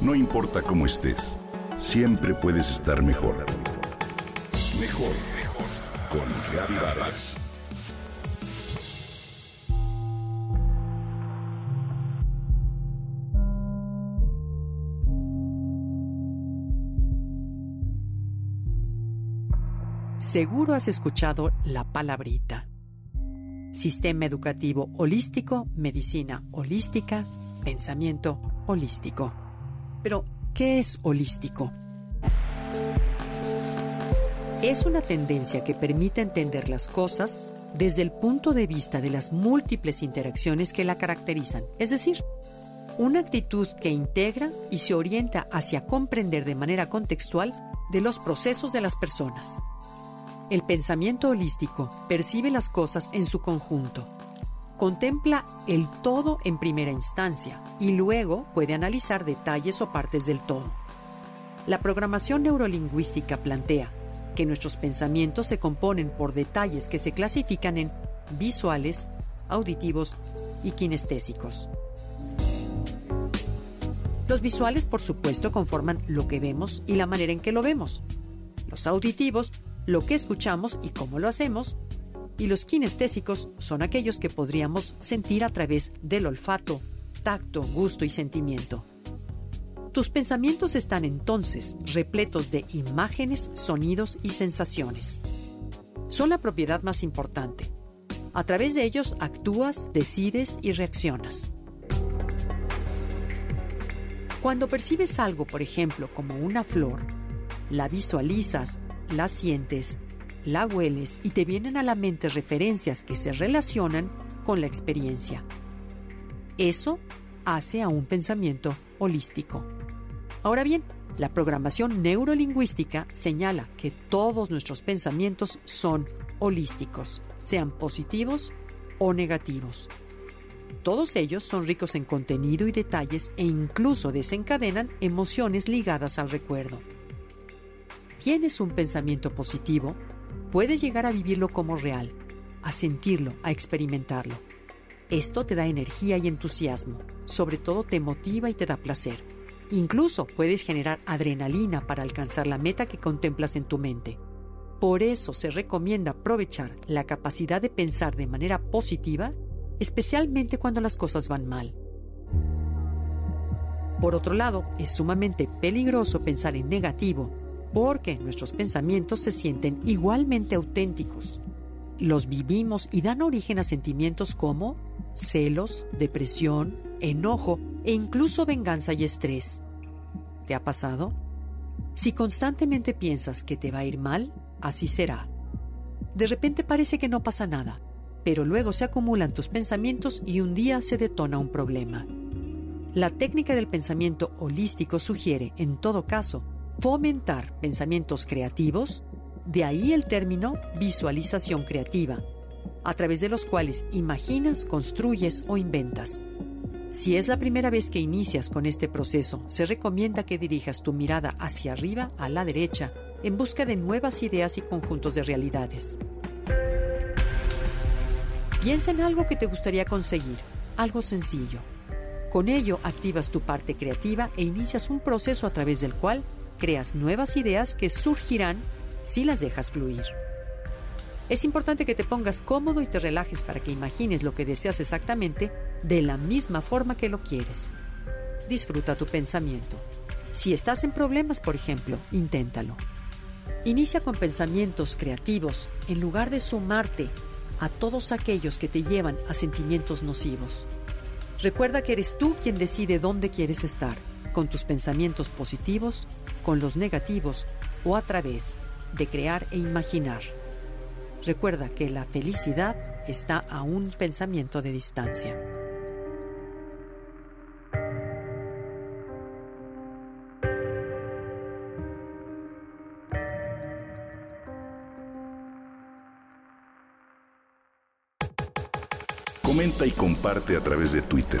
No importa cómo estés, siempre puedes estar mejor. Mejor, mejor. Con Reavivadas. Seguro has escuchado la palabrita. Sistema educativo holístico, medicina holística, pensamiento holístico. Pero, ¿qué es holístico? Es una tendencia que permite entender las cosas desde el punto de vista de las múltiples interacciones que la caracterizan, es decir, una actitud que integra y se orienta hacia comprender de manera contextual de los procesos de las personas. El pensamiento holístico percibe las cosas en su conjunto, contempla el todo en primera instancia y luego puede analizar detalles o partes del todo. La programación neurolingüística plantea que nuestros pensamientos se componen por detalles que se clasifican en visuales, auditivos y kinestésicos. Los visuales, por supuesto, conforman lo que vemos y la manera en que lo vemos. Los auditivos lo que escuchamos y cómo lo hacemos, y los kinestésicos son aquellos que podríamos sentir a través del olfato, tacto, gusto y sentimiento. Tus pensamientos están entonces repletos de imágenes, sonidos y sensaciones. Son la propiedad más importante. A través de ellos actúas, decides y reaccionas. Cuando percibes algo, por ejemplo, como una flor, la visualizas, la sientes, la hueles y te vienen a la mente referencias que se relacionan con la experiencia. Eso hace a un pensamiento holístico. Ahora bien, la programación neurolingüística señala que todos nuestros pensamientos son holísticos, sean positivos o negativos. Todos ellos son ricos en contenido y detalles e incluso desencadenan emociones ligadas al recuerdo tienes un pensamiento positivo, puedes llegar a vivirlo como real, a sentirlo, a experimentarlo. Esto te da energía y entusiasmo, sobre todo te motiva y te da placer. Incluso puedes generar adrenalina para alcanzar la meta que contemplas en tu mente. Por eso se recomienda aprovechar la capacidad de pensar de manera positiva, especialmente cuando las cosas van mal. Por otro lado, es sumamente peligroso pensar en negativo porque nuestros pensamientos se sienten igualmente auténticos. Los vivimos y dan origen a sentimientos como celos, depresión, enojo e incluso venganza y estrés. ¿Te ha pasado? Si constantemente piensas que te va a ir mal, así será. De repente parece que no pasa nada, pero luego se acumulan tus pensamientos y un día se detona un problema. La técnica del pensamiento holístico sugiere, en todo caso, fomentar pensamientos creativos, de ahí el término visualización creativa, a través de los cuales imaginas, construyes o inventas. Si es la primera vez que inicias con este proceso, se recomienda que dirijas tu mirada hacia arriba, a la derecha, en busca de nuevas ideas y conjuntos de realidades. Piensa en algo que te gustaría conseguir, algo sencillo. Con ello activas tu parte creativa e inicias un proceso a través del cual creas nuevas ideas que surgirán si las dejas fluir. Es importante que te pongas cómodo y te relajes para que imagines lo que deseas exactamente de la misma forma que lo quieres. Disfruta tu pensamiento. Si estás en problemas, por ejemplo, inténtalo. Inicia con pensamientos creativos en lugar de sumarte a todos aquellos que te llevan a sentimientos nocivos. Recuerda que eres tú quien decide dónde quieres estar, con tus pensamientos positivos con los negativos o a través de crear e imaginar. Recuerda que la felicidad está a un pensamiento de distancia. Comenta y comparte a través de Twitter.